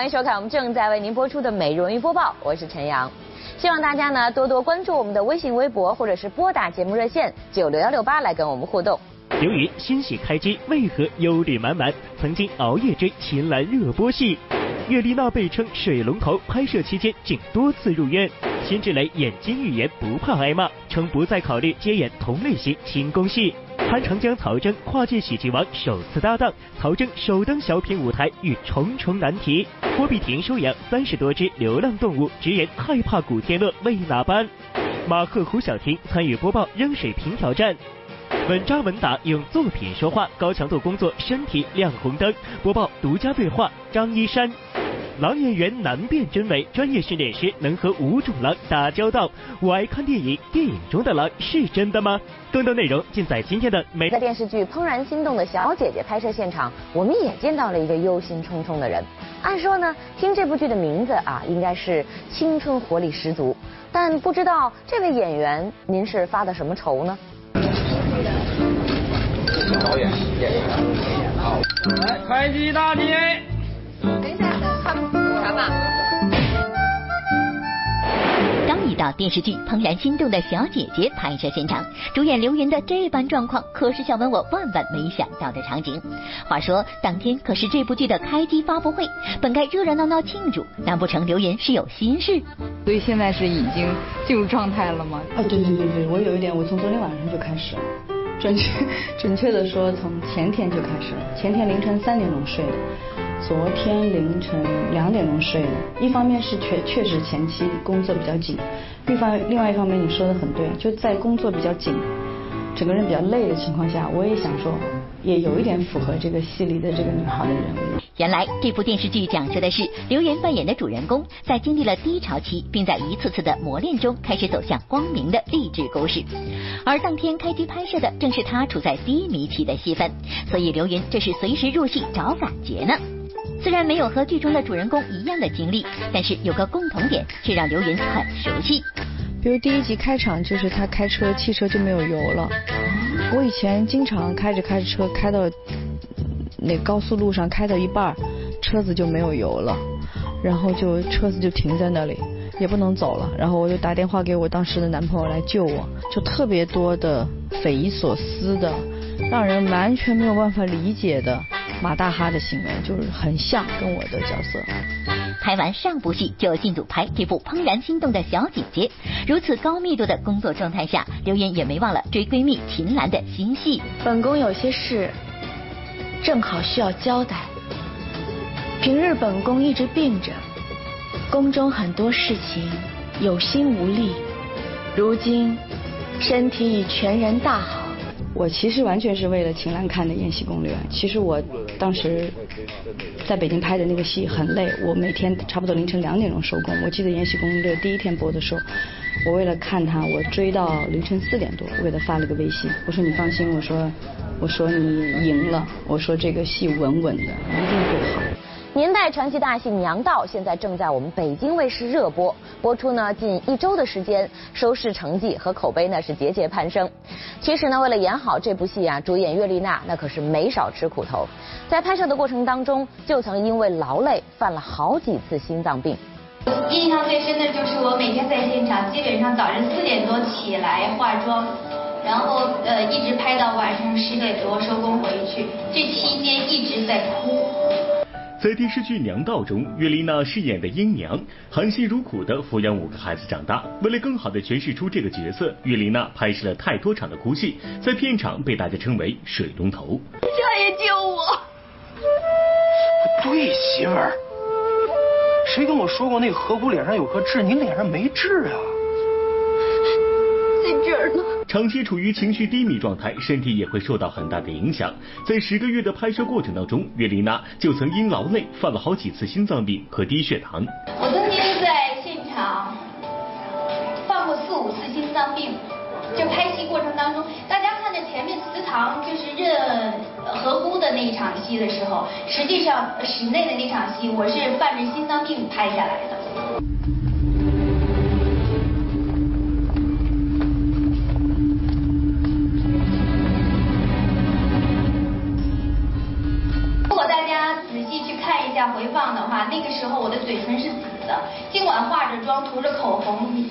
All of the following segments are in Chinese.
欢迎收看我们正在为您播出的《美容音播报》，我是陈阳。希望大家呢多多关注我们的微信、微博，或者是拨打节目热线九六幺六八来跟我们互动。刘云欣喜开机，为何忧虑满满？曾经熬夜追秦岚热播戏，岳丽娜被称水龙头，拍摄期间竟多次入院。辛芷蕾演金预言不怕挨骂，称不再考虑接演同类型轻功戏。潘长江、曹征跨界喜剧王首次搭档，曹征首登小品舞台遇重重难题。郭碧婷收养三十多只流浪动物，直言害怕古天乐为哪般？马克、胡晓婷参与播报扔水瓶挑战。稳扎稳打，用作品说话，高强度工作，身体亮红灯。播报独家对话，张一山。狼演员难辨真伪，专业训练师能和五种狼打交道。我爱看电影，电影中的狼是真的吗？更多内容尽在今天的美。在电视剧《怦然心动的小姐姐》拍摄现场，我们也见到了一个忧心忡忡的人。按说呢，听这部剧的名字啊，应该是青春活力十足，但不知道这位演员您是发的什么愁呢？导演，演员，好，来，开机大吉。等一下，看啥吧？刚一到电视剧《怦然心动的小姐姐》拍摄现场，主演刘云的这般状况，可是小文我万万没想到的场景。话说当天可是这部剧的开机发布会，本该热热闹闹庆祝，难不成刘云是有心事？所以现在是已经进入状态了吗？啊，对对对对，我有一点，我从昨天晚上就开始了。准确准确的说，从前天就开始了。前天凌晨三点钟睡的，昨天凌晨两点钟睡的。一方面是确确实前期工作比较紧，另方另外一方面你说的很对，就在工作比较紧，整个人比较累的情况下，我也想说，也有一点符合这个戏里的这个女孩的人物。原来这部电视剧讲述的是刘源扮演的主人公，在经历了低潮期，并在一次次的磨练中，开始走向光明的励志故事。而当天开机拍摄的正是他处在低迷期的戏份，所以刘云这是随时入戏找感觉呢。虽然没有和剧中的主人公一样的经历，但是有个共同点却让刘云很熟悉。比如第一集开场就是他开车，汽车就没有油了。我以前经常开着开着车开到。那高速路上开到一半，车子就没有油了，然后就车子就停在那里，也不能走了。然后我就打电话给我当时的男朋友来救我，就特别多的匪夷所思的，让人完全没有办法理解的马大哈的行为，就是很像跟我的角色。拍完上部戏就进组拍这部怦然心动的小姐姐，如此高密度的工作状态下，刘岩也没忘了追闺蜜秦岚的新戏。本宫有些事。正好需要交代。平日本宫一直病着，宫中很多事情有心无力，如今身体已全然大好。我其实完全是为了秦岚看的《延禧攻略》。其实我当时在北京拍的那个戏很累，我每天差不多凌晨两点钟收工。我记得《延禧攻略》第一天播的时候，我为了看它，我追到凌晨四点多，我给他发了个微信，我说你放心，我说。我说你赢了，我说这个戏稳稳的，一定会好。年代传奇大戏《娘道》现在正在我们北京卫视热播，播出呢近一周的时间，收视成绩和口碑呢是节节攀升。其实呢，为了演好这部戏啊，主演岳丽娜那可是没少吃苦头，在拍摄的过程当中，就曾因为劳累犯了好几次心脏病。印象最深的就是我每天在现场，基本上早晨四点多起来化妆。然后呃一直拍到晚上十点多收工回去，这期间一直在哭。在电视剧《娘道》中，岳丽娜饰演的英娘，含辛茹苦的抚养五个孩子长大。为了更好的诠释出这个角色，岳丽娜拍摄了太多场的哭戏，在片场被大家称为“水龙头”。家爷救我！不对，媳妇儿，谁跟我说过那个河谷脸上有颗痣？你脸上没痣啊？在这儿呢。长期处于情绪低迷状态，身体也会受到很大的影响。在十个月的拍摄过程当中，岳丽娜就曾因劳累犯了好几次心脏病和低血糖。我曾经在现场犯过四五次心脏病，就拍戏过程当中，大家看着前面祠堂就是认合姑的那一场戏的时候，实际上室内的那场戏，我是犯着心脏病拍下来的。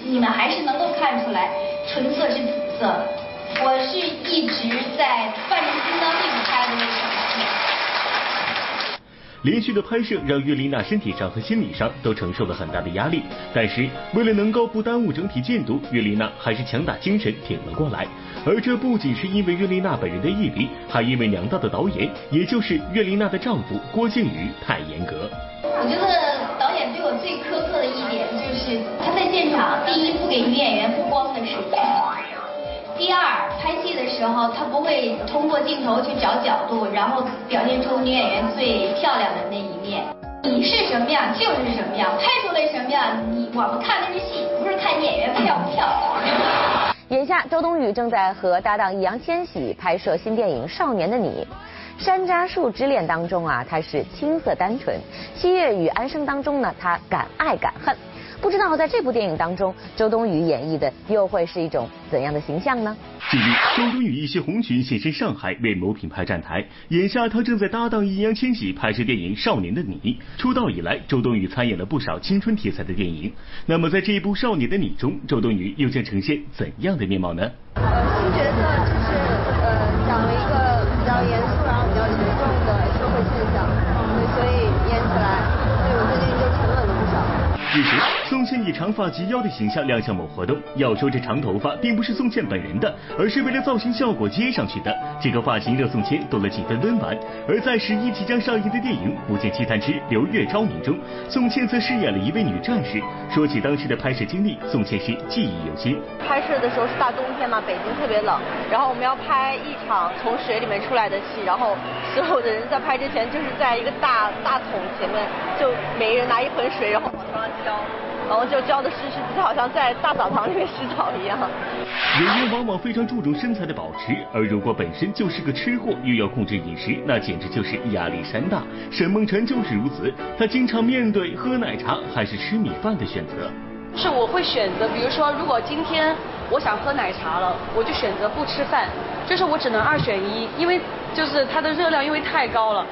你们还是能够看出来，唇色是紫色。我是一直在伴着心脏病拍的那场戏。连续的拍摄让岳丽娜身体上和心理上都承受了很大的压力，但是为了能够不耽误整体进度，岳丽娜还是强打精神挺了过来。而这不仅是因为岳丽娜本人的毅力，还因为娘道的导演，也就是岳丽娜的丈夫郭靖宇太严格。我觉得导演对我最苛刻他在现场，第一不给女演员曝光的时间。第二，拍戏的时候他不会通过镜头去找角度，然后表现出女演员最漂亮的那一面。你是什么样就是什么样，拍出来什么样，你我们看的是戏，不是看演员漂不漂亮。眼下，周冬雨正在和搭档易烊千玺拍摄新电影《少年的你》。山楂树之恋当中啊，他是青涩单纯；七月与安生当中呢，他敢爱敢恨。不知道在这部电影当中，周冬雨演绎的又会是一种怎样的形象呢？近日，周冬雨一袭红裙现身上海为某品牌站台，眼下她正在搭档易烊千玺拍摄电影《少年的你》。出道以来，周冬雨参演了不少青春题材的电影。那么，在这一部《少年的你》中，周冬雨又将呈现怎样的面貌呢？呃，新角色就是呃，讲了一个比较严肃，然后比较沉重的社会现象，所以演起来，所以我最近就沉稳了不少。日前，宋茜以长发及腰的形象亮相某活动。要说这长头发并不是宋茜本人的，而是为了造型效果接上去的。这个发型让宋茜多了几分温婉。而在十一即将上映的电影《古剑奇谭之流月昭明》中，宋茜则饰演了一位女战士。说起当时的拍摄经历，宋茜是记忆犹新。拍摄的时候是大冬天嘛，北京特别冷，然后我们要拍一场从水里面出来的戏，然后所有的人在拍之前就是在一个大大桶前面，就每人拿一盆水，然后往上浇。然后就教的湿湿的，就好像在大澡堂里面洗澡一样。演员往往非常注重身材的保持，而如果本身就是个吃货，又要控制饮食，那简直就是压力山大。沈梦辰就是如此，他经常面对喝奶茶还是吃米饭的选择。是我会选择，比如说，如果今天我想喝奶茶了，我就选择不吃饭，就是我只能二选一，因为就是它的热量因为太高了。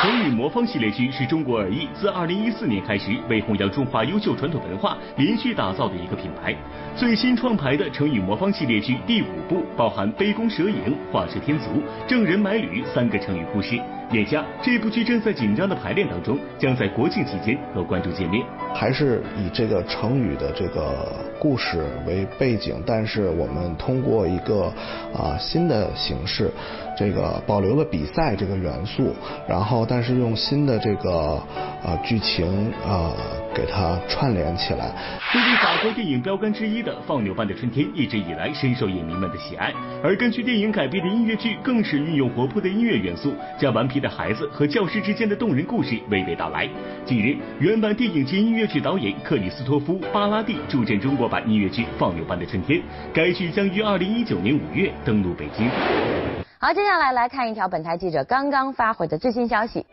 成语魔方系列剧是中国耳艺自二零一四年开始为弘扬中华优秀传统文化连续打造的一个品牌。最新创排的成语魔方系列剧第五部包含杯弓蛇影、画蛇添足、郑人买履三个成语故事。眼下这部剧正在紧张的排练当中，将在国庆期间和观众见面。还是以这个成语的这个故事为背景，但是我们通过一个啊新的形式，这个保留了比赛这个元素，然后但是用新的这个呃剧情呃给它串联起来。作为法国电影标杆之一的《放牛班的春天》，一直以来深受影迷们的喜爱。而根据电影改编的音乐剧，更是运用活泼的音乐元素，将顽皮的孩子和教师之间的动人故事娓娓道来。近日，原版电影及音乐剧导演克里斯托夫·巴拉蒂助阵中国版音乐剧《放牛班的春天》，该剧将于二零一九年五月登陆北京。好，接下来来看一条本台记者刚刚发回的最新消息。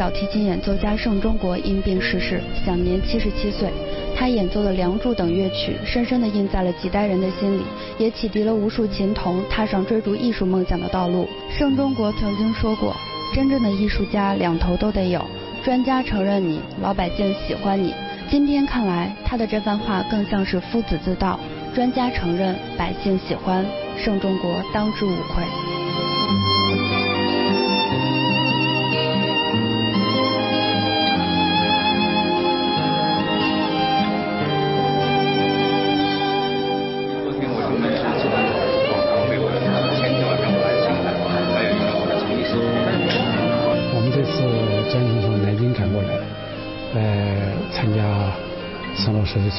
小提琴演奏家盛中国因病逝世，享年七十七岁。他演奏的《梁祝》等乐曲，深深地印在了几代人的心里，也启迪了无数琴童踏上追逐艺术梦想的道路。盛中国曾经说过：“真正的艺术家两头都得有，专家承认你，老百姓喜欢你。”今天看来，他的这番话更像是夫子自道：专家承认，百姓喜欢，盛中国当之无愧。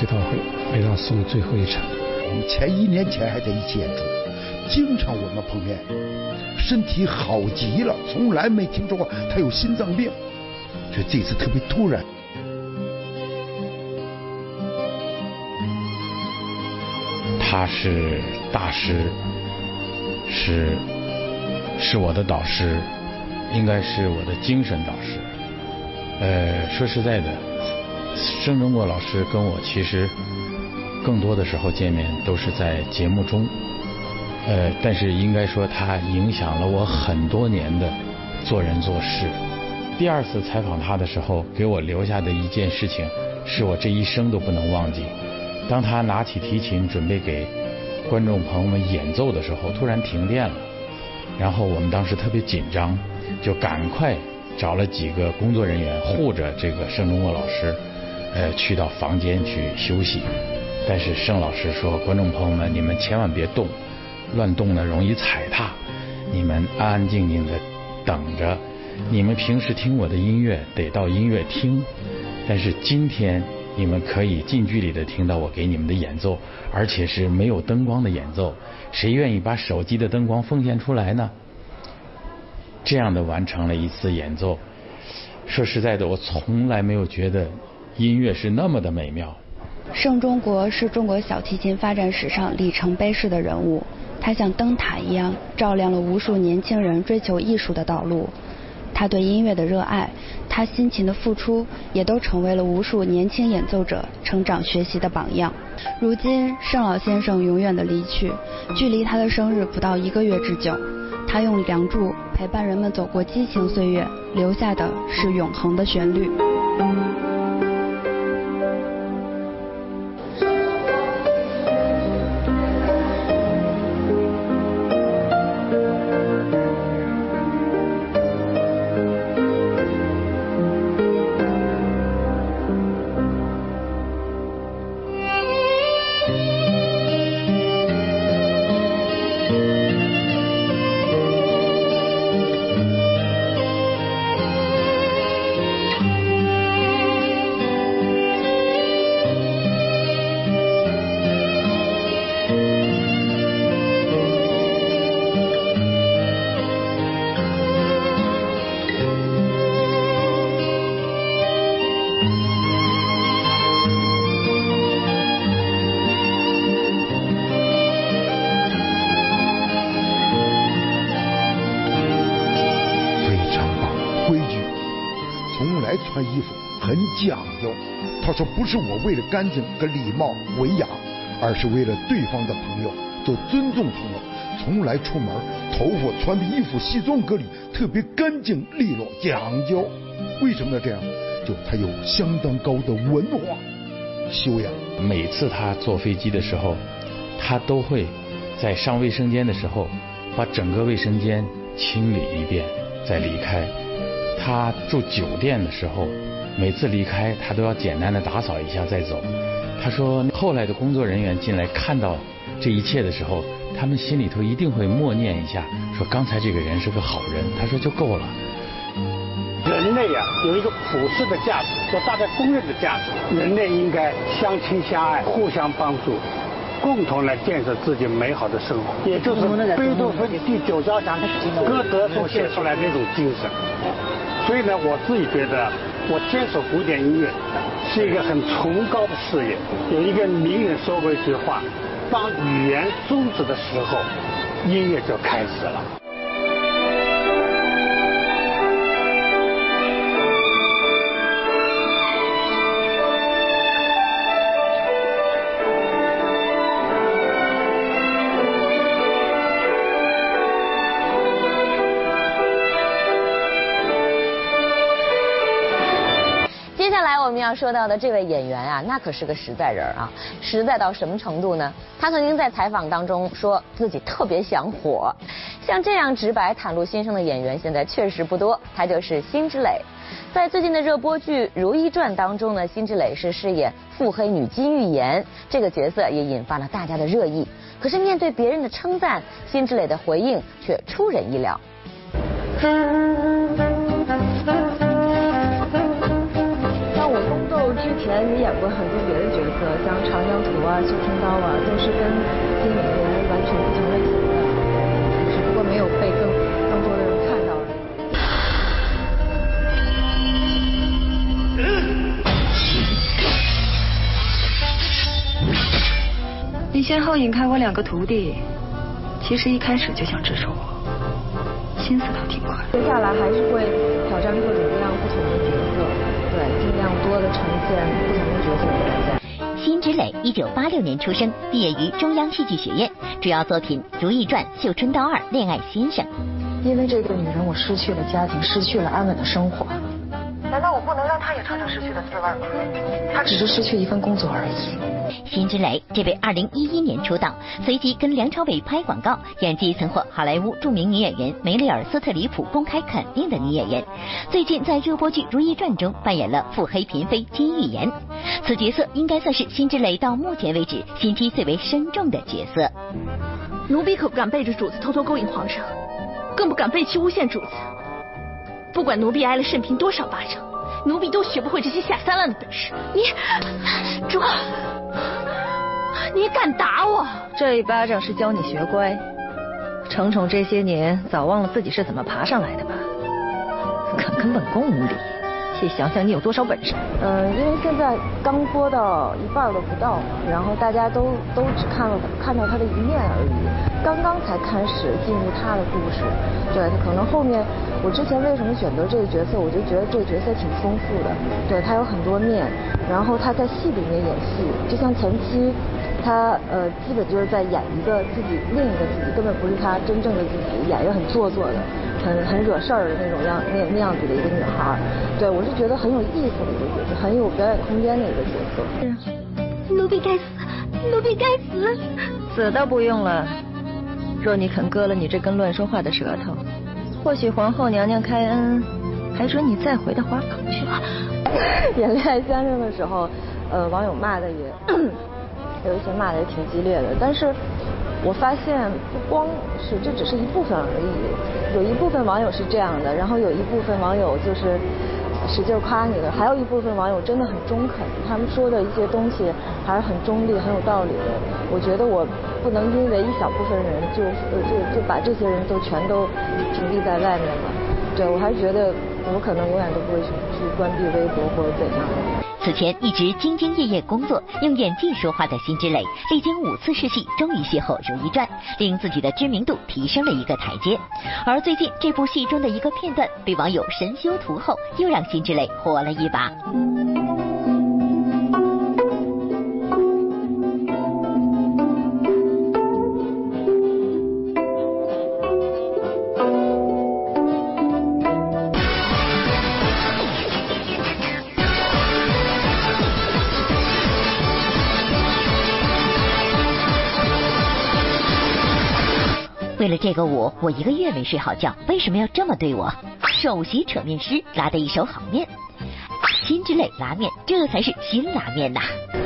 追悼会，为他送最后一程。我们前一年前还在一起演出，经常我们碰面，身体好极了，从来没听说过他有心脏病，就这次特别突然。他是大师，是是我的导师，应该是我的精神导师。呃，说实在的，盛中国老师跟我其实更多的时候见面都是在节目中，呃，但是应该说他影响了我很多年的做人做事。第二次采访他的时候，给我留下的一件事情，是我这一生都不能忘记。当他拿起提琴准备给观众朋友们演奏的时候，突然停电了，然后我们当时特别紧张，就赶快。找了几个工作人员护着这个盛中国老师，呃，去到房间去休息。但是盛老师说：“观众朋友们，你们千万别动，乱动呢容易踩踏。你们安安静静的等着。你们平时听我的音乐得到音乐厅，但是今天你们可以近距离的听到我给你们的演奏，而且是没有灯光的演奏。谁愿意把手机的灯光奉献出来呢？”这样的完成了一次演奏，说实在的，我从来没有觉得音乐是那么的美妙。盛中国是中国小提琴发展史上里程碑式的人物，他像灯塔一样照亮了无数年轻人追求艺术的道路。他对音乐的热爱，他辛勤的付出，也都成为了无数年轻演奏者成长学习的榜样。如今，盛老先生永远的离去，距离他的生日不到一个月之久。他用《梁祝》陪伴人们走过激情岁月，留下的是永恒的旋律。说不是我为了干净和礼貌文雅，而是为了对方的朋友，做尊重朋友。从来出门头发穿的衣服西装革履，特别干净利落讲究。为什么要这样？就他有相当高的文化修养。每次他坐飞机的时候，他都会在上卫生间的时候，把整个卫生间清理一遍再离开。他住酒店的时候。每次离开，他都要简单的打扫一下再走。他说，后来的工作人员进来看到这一切的时候，他们心里头一定会默念一下，说刚才这个人是个好人。他说就够了。人类呀，有一个普世的价值，叫大家公认的价值。人类应该相亲相爱，互相帮助，共同来建设自己美好的生活。也就是贝多芬第九交响曲歌德所写出来那种精神。所以呢，我自己觉得。我坚守古典音乐是一个很崇高的事业。有一个名人说过一句话：“当语言终止的时候，音乐就开始了。”接下来我们要说到的这位演员啊，那可是个实在人啊，实在到什么程度呢？他曾经在采访当中说自己特别想火。像这样直白袒露心声的演员，现在确实不多。他就是辛芷蕾，在最近的热播剧《如懿传》当中呢，辛芷蕾是饰演腹黑女金玉妍，这个角色也引发了大家的热议。可是面对别人的称赞，辛芷蕾的回应却出人意料。你演过很多别的角色，像《长江图》啊、《绣春刀》啊，都是跟金敏妍完全不同类型的，只不过没有被更更多的人看到。你先后引开我两个徒弟，其实一开始就想支持我，心思倒挺快。接下来还是会挑战各种各样不同多的呈现不同的角色给大家。辛芷蕾，一九八六年出生，毕业于中央戏剧学院，主要作品《如懿传》《绣春刀二》《恋爱先生》。因为这个女人，我失去了家庭，失去了安稳的生活。难道我不能让她也尝尝失去了滋味吗？他只是失去一份工作而已。辛芷蕾，这位二零一一年出道，随即跟梁朝伟拍广告，演技曾获好莱坞著名女演员梅丽尔·斯特里普公开肯定的女演员。最近在热播剧《如懿传》中扮演了腹黑嫔妃金玉妍，此角色应该算是辛芷蕾到目前为止心机最为深重的角色。奴婢可不敢背着主子偷偷勾引皇上，更不敢背弃诬陷主子。不管奴婢挨了慎嫔多少巴掌，奴婢都学不会这些下三滥的本事。你，主，你敢打我？这一巴掌是教你学乖。程宠这些年早忘了自己是怎么爬上来的吧？敢跟本宫无礼，且想想你有多少本事。嗯，因为现在刚播到一半都不到，然后大家都都只看了看到他的一面而已，刚刚才开始进入他的故事。对，可能后面我之前为什么选择这个角色，我就觉得这个角色挺丰富的，对他有很多面，然后他在戏里面演戏，就像前期。他呃，基本就是在演一个自己，另一个自己，根本不是他真正的自己，演一个很做作的、很很惹事儿的那种样那那样子的一个女孩。对我是觉得很有意思的一个角色，很有表演空间的一个角色。奴婢该死，奴婢该死。死倒不用了，若你肯割了你这根乱说话的舌头，或许皇后娘娘开恩，还准你再回到花房去。演恋爱先生的时候，呃，网友骂的也。有一些骂的也挺激烈的，但是我发现不光是这只是一部分而已，有一部分网友是这样的，然后有一部分网友就是使劲夸你的，还有一部分网友真的很中肯，他们说的一些东西还是很中立、很有道理的。我觉得我不能因为一小部分人就就就把这些人都全都屏蔽在外面了。对我还是觉得我可能永远都不会去去关闭微博或者怎样。此前一直兢兢业业工作、用演技说话的辛芷蕾，历经五次试戏，终于邂逅《如懿传》，令自己的知名度提升了一个台阶。而最近这部戏中的一个片段被网友神修图后，又让辛芷蕾火了一把。这个舞，我一个月没睡好觉。为什么要这么对我？首席扯面师拉的一手好面，辛芷蕾拉面，这才是新拉面呐！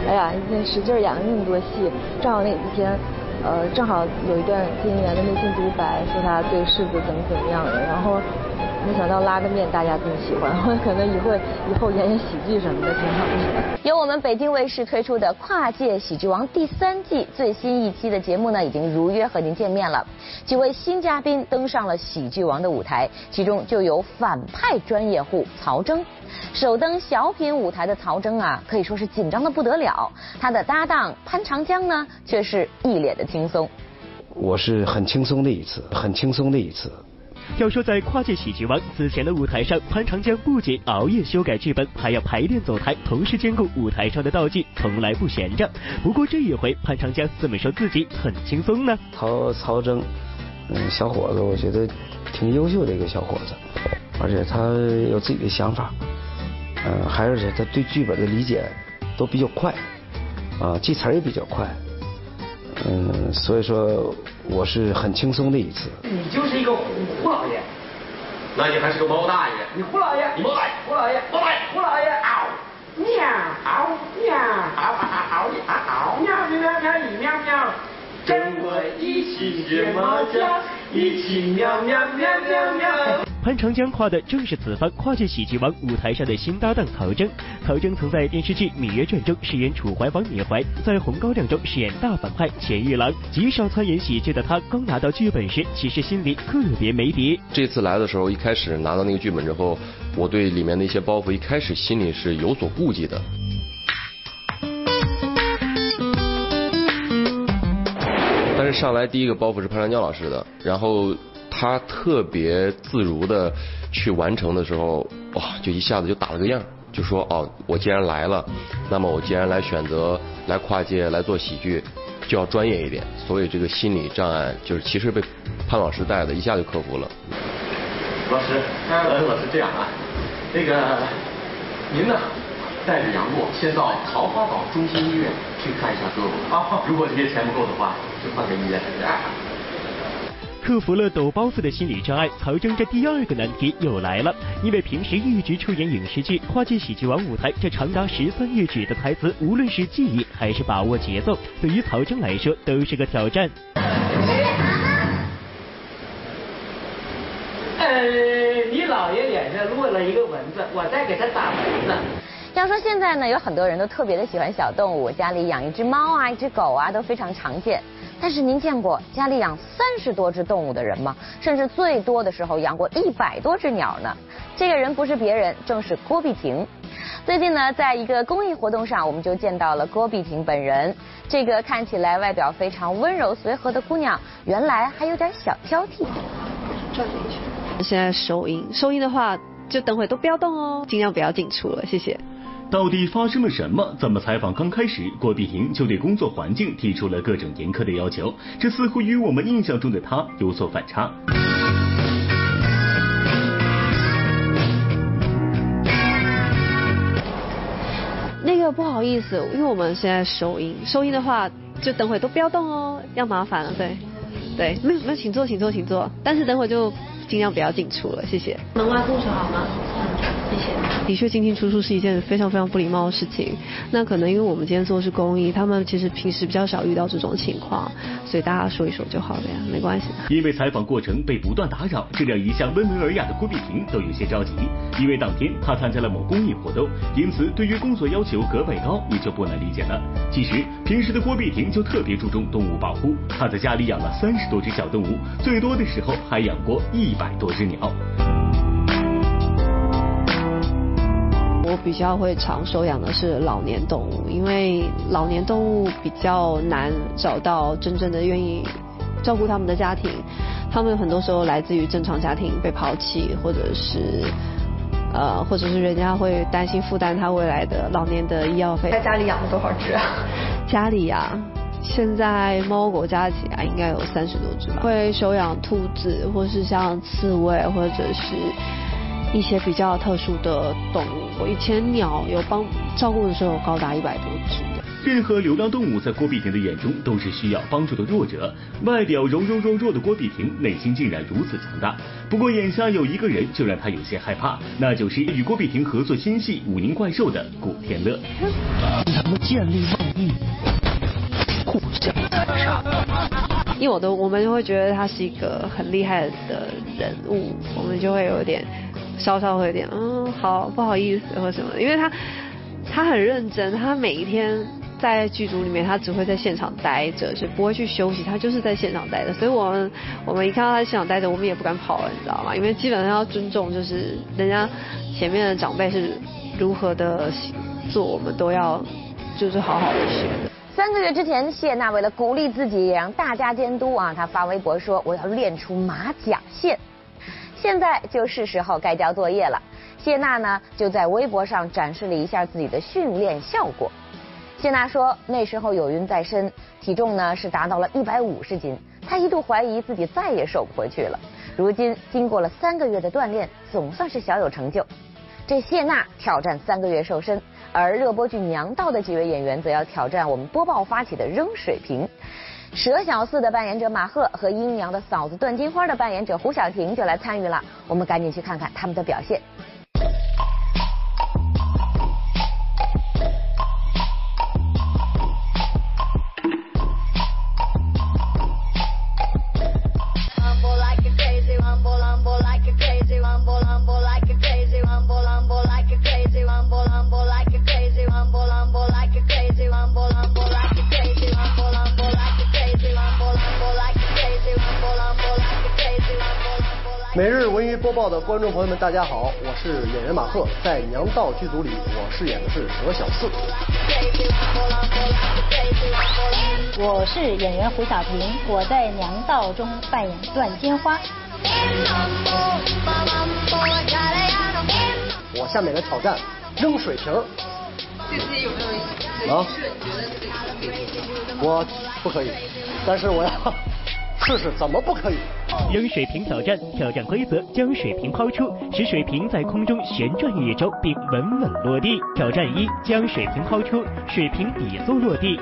哎呀，那使劲演了那么多戏，正好那几天，呃，正好有一段金妍的内心独白，说他对世子怎么怎么样的，然后。没想到拉个面大家这么喜欢，我 可能以后以后演演喜剧什么的挺好的。由我们北京卫视推出的《跨界喜剧王》第三季最新一期的节目呢，已经如约和您见面了。几位新嘉宾登上了喜剧王的舞台，其中就有反派专业户曹征。首登小品舞台的曹征啊，可以说是紧张的不得了。他的搭档潘长江呢，却是一脸的轻松。我是很轻松的一次，很轻松的一次。要说在跨界喜剧王此前的舞台上，潘长江不仅熬夜修改剧本，还要排练走台，同时兼顾舞台上的道具，从来不闲着。不过这一回，潘长江怎么说自己很轻松呢？曹曹征，嗯，小伙子，我觉得挺优秀的一个小伙子，而且他有自己的想法，嗯，还而且他对剧本的理解都比较快，啊，记词也比较快。嗯，所以说我是很轻松的一次。你就是一个胡老爷，那你还是个猫大爷。你胡老爷，你猫大爷，胡老爷，猫大爷，胡老爷，嗷，喵，嗷，喵，嗷嗷嗷嗷，喵喵喵。喵喵喵，跟我一起学猫叫，一起喵喵喵喵喵。潘长江夸的正是此番跨界喜剧王舞台上的新搭档曹征。曹征曾在电视剧《芈月传》中饰演楚怀王芈怀，在《红高粱》中饰演大反派钱玉郎。极少参演喜剧的他，刚拿到剧本时，其实心里特别没底。这次来的时候，一开始拿到那个剧本之后，我对里面的一些包袱，一开始心里是有所顾忌的。但是上来第一个包袱是潘长江老师的，然后他特别自如的去完成的时候，哇，就一下子就打了个样，就说哦，我既然来了，那么我既然来选择来跨界来做喜剧，就要专业一点，所以这个心理障碍就是其实被潘老师带的，一下就克服了。老师，呃，老师这样啊，那个您呢，带着杨过先到桃花岛中心医院去看一下胳膊啊，如果这些钱不够的话，就换个医院。克服了抖包袱的心理障碍，曹征这第二个难题又来了。因为平时一直出演影视剧、跨界喜剧王舞台，这长达十三页纸的台词，无论是记忆还是把握节奏，对于曹征来说都是个挑战。呃，你姥爷脸上落了一个蚊子，我在给他打蚊子。要说现在呢，有很多人都特别的喜欢小动物，家里养一只猫啊，一只狗啊，都非常常见。但是您见过家里养三十多只动物的人吗？甚至最多的时候养过一百多只鸟呢？这个人不是别人，正是郭碧婷。最近呢，在一个公益活动上，我们就见到了郭碧婷本人。这个看起来外表非常温柔随和的姑娘，原来还有点小挑剔。转一圈。现在收音，收音的话就等会都不要动哦，尽量不要进出了，谢谢。到底发生了什么？怎么采访刚开始，郭碧婷就对工作环境提出了各种严苛的要求？这似乎与我们印象中的她有所反差。那个不好意思，因为我们现在收音，收音的话就等会都不要动哦，要麻烦了，对，对，没有没有，请坐，请坐，请坐，但是等会就尽量不要进出了，谢谢。门外护着好吗？谢谢。的确进进出出是一件非常非常不礼貌的事情。那可能因为我们今天做的是公益，他们其实平时比较少遇到这种情况，所以大家说一说就好了呀，没关系因为采访过程被不断打扰，这让一向温文尔雅的郭碧婷都有些着急。因为当天她参加了某公益活动，因此对于工作要求格外高，你就不难理解了。其实平时的郭碧婷就特别注重动物保护，她在家里养了三十多只小动物，最多的时候还养过一百多只鸟。我比较会常收养的是老年动物，因为老年动物比较难找到真正的愿意照顾他们的家庭，他们很多时候来自于正常家庭被抛弃，或者是呃，或者是人家会担心负担他未来的老年的医药费。在家里养了多少只啊？家里呀、现在猫狗加起来应该有三十多只吧。会收养兔子，或是像刺猬，或者是一些比较特殊的动物。我以前鸟有帮照顾的时候有高达一百多只。任何流浪动物在郭碧婷的眼中都是需要帮助的弱者。外表柔柔弱弱的郭碧婷，内心竟然如此强大。不过眼下有一个人就让她有些害怕，那就是与郭碧婷合作新戏《武林怪兽》的古天乐。咱们建立贸易，互相残杀。因为我都我们就会觉得他是一个很厉害的人物，我们就会有点稍稍会有点嗯好不好意思或什么，因为他他很认真，他每一天在剧组里面，他只会在现场待着，是不会去休息，他就是在现场待着。所以我们我们一看到他现场待着，我们也不敢跑了，你知道吗？因为基本上要尊重，就是人家前面的长辈是如何的做，我们都要就是好好的学。三个月之前，谢娜为了鼓励自己，也让大家监督啊，她发微博说：“我要练出马甲线。”现在就是时候该交作业了。谢娜呢，就在微博上展示了一下自己的训练效果。谢娜说，那时候有孕在身，体重呢是达到了一百五十斤，她一度怀疑自己再也瘦不回去了。如今经过了三个月的锻炼，总算是小有成就。这谢娜挑战三个月瘦身，而热播剧《娘道》的几位演员则要挑战我们播报发起的扔水瓶。佘小四的扮演者马赫和阴阳的嫂子段金花的扮演者胡晓婷就来参与了，我们赶紧去看看他们的表现。报的观众朋友们，大家好，我是演员马赫，在《娘道》剧组里，我饰演的是何小四。我是演员胡小平，我在《娘道》中扮演段金花。我下面来挑战扔水瓶。这次有没有一个仪式？你觉得自己可以？我不可以，但是我要试试怎么不可以。扔水瓶挑战，挑战规则：将水瓶抛出，使水瓶在空中旋转一周并稳稳落地。挑战一：将水瓶抛出，水瓶底座落地。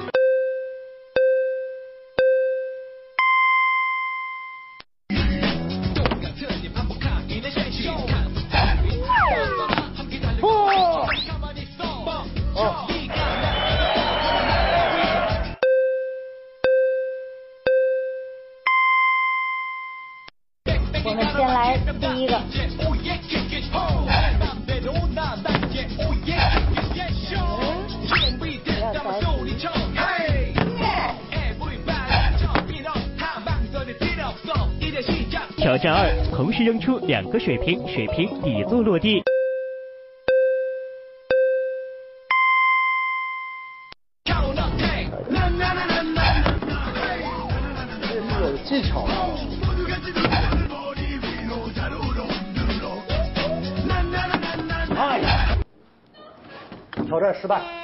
扔出两个水瓶，水瓶底座落地。这是有技巧的。哎，挑战失败。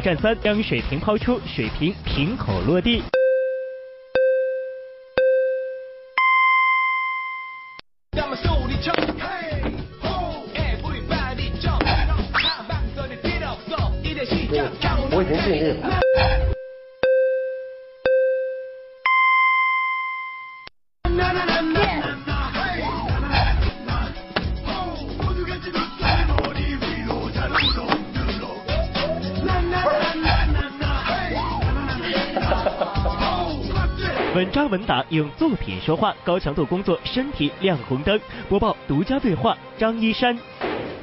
挑战三：将水瓶抛出，水瓶瓶口落地。稳扎稳打，用作品说话，高强度工作，身体亮红灯。播报独家对话：张一山。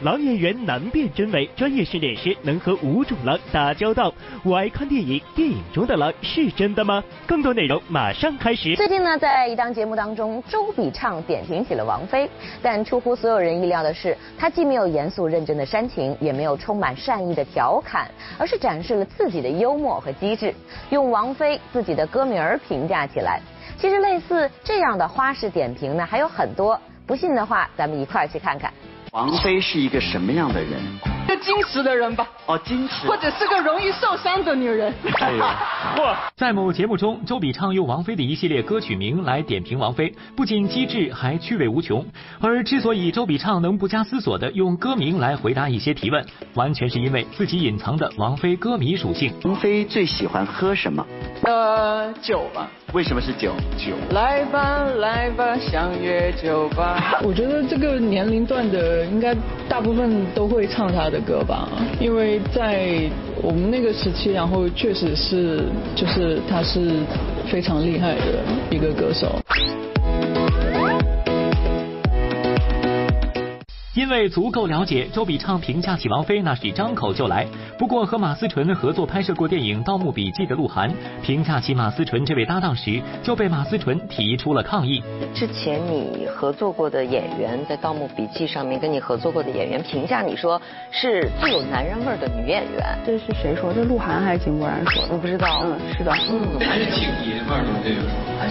狼演员难辨真伪，专业训练师能和五种狼打交道。我爱看电影，电影中的狼是真的吗？更多内容马上开始。最近呢，在一档节目当中，周笔畅点评起了王菲，但出乎所有人意料的是，她既没有严肃认真的煽情，也没有充满善意的调侃，而是展示了自己的幽默和机智，用王菲自己的歌名儿评价起来。其实类似这样的花式点评呢，还有很多。不信的话，咱们一块儿去看看。王菲是一个什么样的人？个 矜持的人吧。哦，矜持。或者是个容易受伤的女人。哎呦，在某节目中，周笔畅用王菲的一系列歌曲名来点评王菲，不仅机智，还趣味无穷。而之所以周笔畅能不加思索的用歌名来回答一些提问，完全是因为自己隐藏的王菲歌迷属性。王菲最喜欢喝什么？呃，酒吧。为什么是酒？酒。来吧，来吧，相约酒吧。我觉得这个年龄段的应该大部分都会唱她的歌吧，因为在我们那个时期，然后确实是就是他是非常厉害的一个歌手。因为足够了解，周笔畅评价起王菲那是张口就来。不过和马思纯合作拍摄过电影《盗墓笔记》的鹿晗评价起马思纯这位搭档时，就被马思纯提出了抗议。之前你合作过的演员在《盗墓笔记》上面跟你合作过的演员评价你说是最有男人味的女演员，这是谁说？这鹿晗还是井柏然说的？我不知道。嗯，是的。嗯，还是挺爷们儿的这个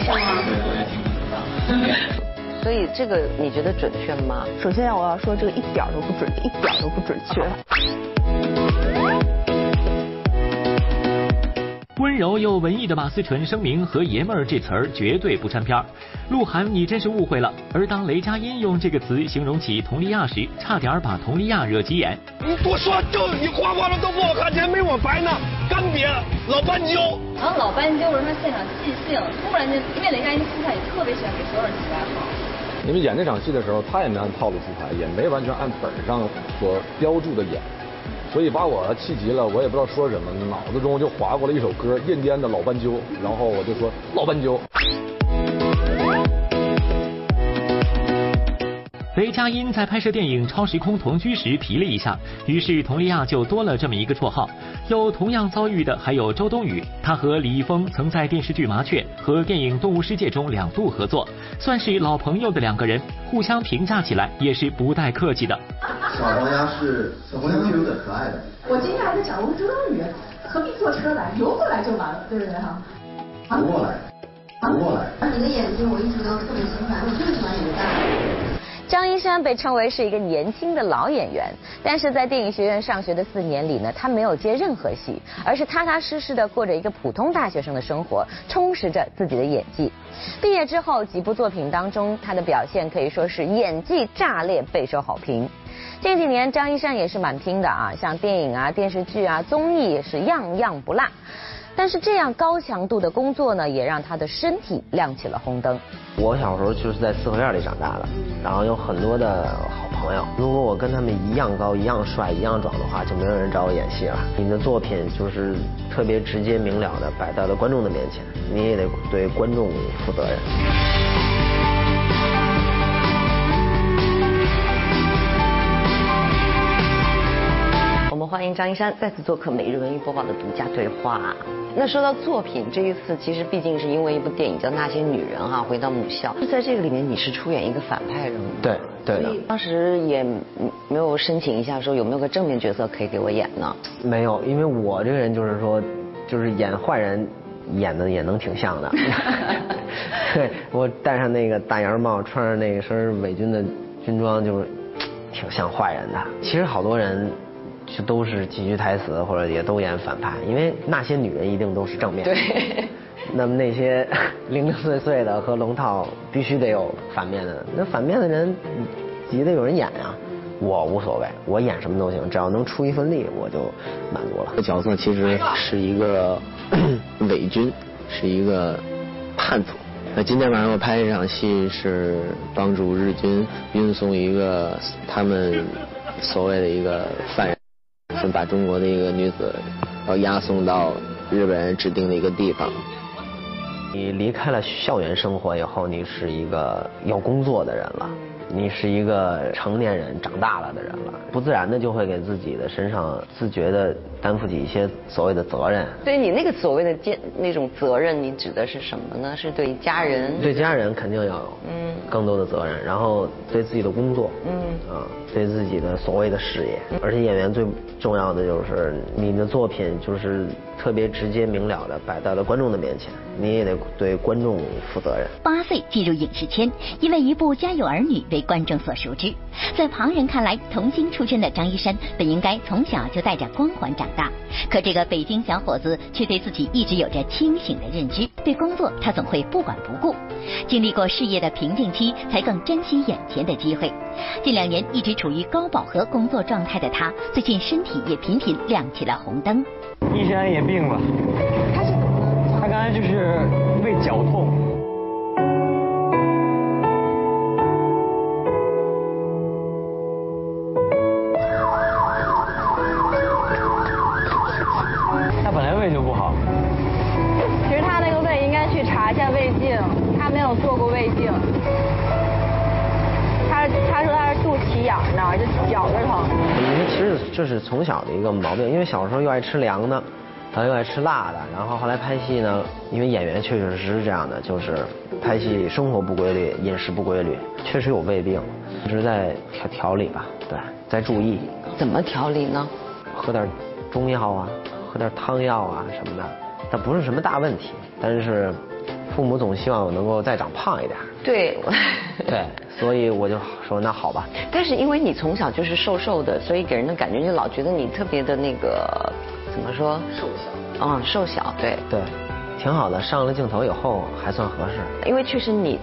说是吗？对，我也挺知道。所以这个你觉得准确吗？首先我要说这个一点都不准，一点都不准确。温柔又文艺的马思纯声明和“爷们儿”这词儿绝对不沾边儿。鹿晗，你真是误会了。而当雷佳音用这个词形容起佟丽娅时，差点把佟丽娅惹急眼。你多说就你花花的都不好看，你还没我白呢。干瘪，老斑鸠。然后老斑鸠是他现场即兴，突然间，因为雷佳音私下也特别喜欢给所有人起外号。因为演那场戏的时候，他也没按套路出牌，也没完全按本上所标注的演，所以把我气急了，我也不知道说什么，脑子中就划过了一首歌，印第安的老斑鸠，然后我就说老斑鸠。雷佳音在拍摄电影《超时空同居》时提了一下，于是佟丽娅就多了这么一个绰号。有同样遭遇的还有周冬雨，她和李易峰曾在电视剧《麻雀》和电影《动物世界》中两度合作，算是老朋友的两个人，互相评价起来也是不带客气的。小黄鸭是小黄鸭是有点可爱的。我今天还在想，我说周冬雨何必坐车来，游过来就完了，对不对哈？游过来，游过来。你的眼睛我一直都特别喜欢，我最喜欢你的大眼。张一山被称为是一个年轻的老演员，但是在电影学院上学的四年里呢，他没有接任何戏，而是踏踏实实的过着一个普通大学生的生活，充实着自己的演技。毕业之后几部作品当中，他的表现可以说是演技炸裂，备受好评。近几年张一山也是蛮拼的啊，像电影啊、电视剧啊、综艺也是样样不落。但是这样高强度的工作呢，也让他的身体亮起了红灯。我小时候就是在四合院里长大的，然后有很多的好朋友。如果我跟他们一样高、一样帅、一样壮的话，就没有人找我演戏了。你的作品就是特别直接明了的摆在了观众的面前，你也得对观众负责任。迎张一山再次做客《每日文娱播报》的独家对话。那说到作品，这一次其实毕竟是因为一部电影叫《那些女人》哈，回到母校。在这个里面，你是出演一个反派人物。对对的。当时也没有申请一下说有没有个正面角色可以给我演呢？没有，因为我这个人就是说，就是演坏人演的也能挺像的。对，我戴上那个大檐帽，穿上那个身伪军的军装，就是挺像坏人的。其实好多人。就都是几句台词，或者也都演反派，因为那些女人一定都是正面。对。那么那些 零零碎碎的和龙套必须得有反面的，那反面的人也得有人演啊。我无所谓，我演什么都行，只要能出一份力，我就满足了。这角色其实是一个 伪军，是一个叛徒。那今天晚上我拍这场戏是帮助日军运送一个他们所谓的一个犯人。把中国的一个女子要押送到日本人指定的一个地方。你离开了校园生活以后，你是一个要工作的人了。你是一个成年人，长大了的人了，不自然的就会给自己的身上自觉的担负起一些所谓的责任。对你那个所谓的肩那种责任，你指的是什么呢？是对家人？对家人肯定要有嗯更多的责任，然后对自己的工作嗯啊对自己的所谓的事业，而且演员最重要的就是你的作品就是特别直接明了的摆在了观众的面前，你也得对观众负责任。八岁进入影视圈，因为一部《家有儿女》为观众所熟知，在旁人看来，童星出身的张一山本应该从小就带着光环长大。可这个北京小伙子却对自己一直有着清醒的认知，对工作他总会不管不顾。经历过事业的瓶颈期，才更珍惜眼前的机会。近两年一直处于高饱和工作状态的他，最近身体也频频亮起了红灯。医生也病了，他是怎么了？他刚才就是胃绞痛。这是从小的一个毛病，因为小时候又爱吃凉的，然后又爱吃辣的，然后后来拍戏呢，因为演员确确实实是这样的，就是拍戏生活不规律，饮食不规律，确实有胃病，一直在调调理吧，对，在注意。怎么调理呢？喝点中药啊，喝点汤药啊什么的，但不是什么大问题，但是。父母总希望我能够再长胖一点。对，对，所以我就说那好吧。但是因为你从小就是瘦瘦的，所以给人的感觉就老觉得你特别的那个，怎么说？瘦小。嗯，瘦小，对。对，挺好的。上了镜头以后还算合适。因为确实你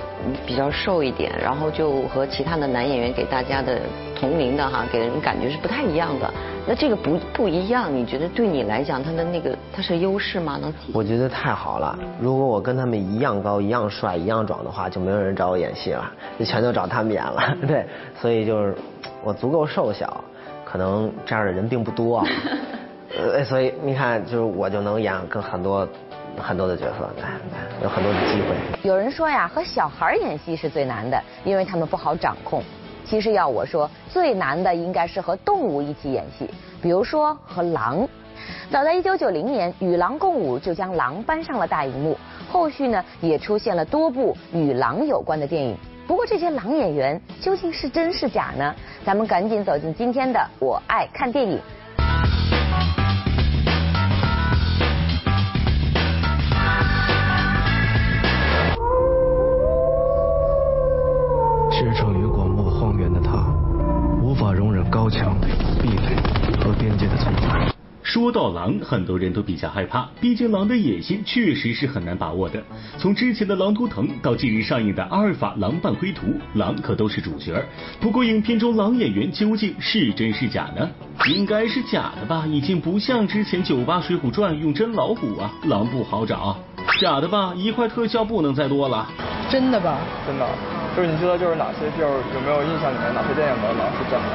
比较瘦一点，然后就和其他的男演员给大家的同龄的哈，给人感觉是不太一样的。那这个不不一样，你觉得对你来讲，他的那个他是优势吗？能？我觉得太好了。如果我跟他们一样高、一样帅、一样壮的话，就没有人找我演戏了，就全都找他们演了。对，所以就是我足够瘦小，可能这样的人并不多。呃，所以你看，就是我就能演跟很多很多的角色，有很多的机会。有人说呀，和小孩演戏是最难的，因为他们不好掌控。其实要我说，最难的应该是和动物一起演戏，比如说和狼。早在1990年，《与狼共舞》就将狼搬上了大荧幕，后续呢也出现了多部与狼有关的电影。不过这些狼演员究竟是真是假呢？咱们赶紧走进今天的《我爱看电影》。容忍高墙、壁垒和边界的存在。说到狼，很多人都比较害怕，毕竟狼的野心确实是很难把握的。从之前的《狼图腾》到近日上映的《阿尔法狼伴灰图》，狼可都是主角。不过，影片中狼演员究竟是真是假呢？应该是假的吧，已经不像之前九八《水浒传》用真老虎啊，狼不好找。假的吧，一块特效不能再多了。真的吧？真的。就是你知道，就是哪些，就是有没有印象里面哪些电影的老是真的？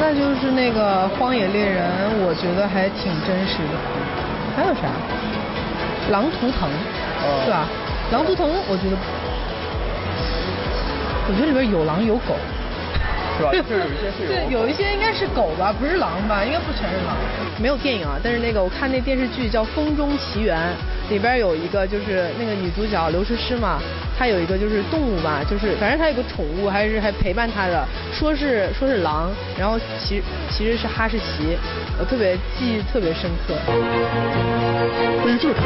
那就是那个《荒野猎人》，我觉得还挺真实的。还有啥？《狼图腾》是吧？《狼图腾》我觉得，我觉得里边有狼有狗。是吧？就有一些是 有。对，有一些应该是狗吧，不是狼吧？应该不全是狼。没有电影啊，但是那个我看那电视剧叫《风中奇缘》，里边有一个就是那个女主角刘诗诗嘛。她有一个就是动物吧，就是反正她有个宠物，还是还陪伴她的，说是说是狼，然后其其实是哈士奇，我特别记忆特别深刻。关注他。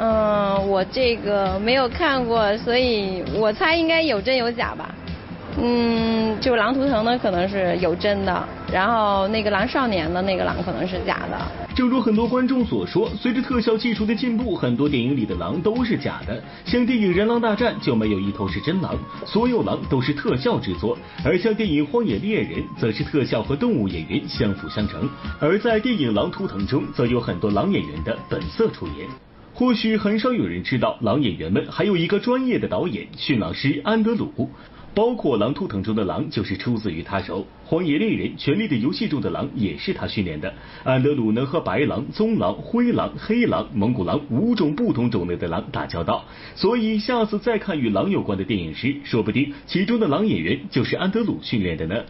嗯，我这个没有看过，所以我猜应该有真有假吧。嗯，就《狼图腾》呢，可能是有真的，然后那个《狼少年》的那个狼可能是假的。正如很多观众所说，随着特效技术的进步，很多电影里的狼都是假的。像电影《人狼大战》就没有一头是真狼，所有狼都是特效制作；而像电影《荒野猎人》，则是特效和动物演员相辅相成。而在电影《狼图腾》中，则有很多狼演员的本色出演。或许很少有人知道，狼演员们还有一个专业的导演——驯狼师安德鲁。包括《狼图腾》中的狼就是出自于他手，《荒野猎人》《权力的游戏》中的狼也是他训练的。安德鲁能和白狼、棕狼、灰狼、黑狼、蒙古狼五种不同种类的狼打交道，所以下次再看与狼有关的电影时，说不定其中的狼演员就是安德鲁训练的呢。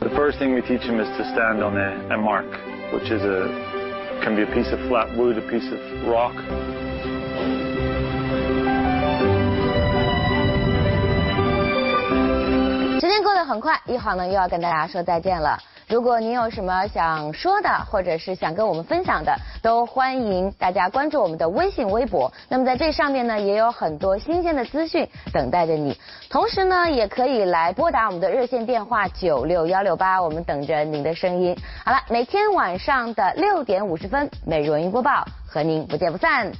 The first thing we teach him is to stand on a, a mark, which is a can be a piece of flat wood, a piece of rock. 时间过得很快，一晃呢又要跟大家说再见了。如果您有什么想说的，或者是想跟我们分享的，都欢迎大家关注我们的微信、微博。那么在这上面呢，也有很多新鲜的资讯等待着你。同时呢，也可以来拨打我们的热线电话九六幺六八，我们等着您的声音。好了，每天晚上的六点五十分，每日文娱播报和您不见不散。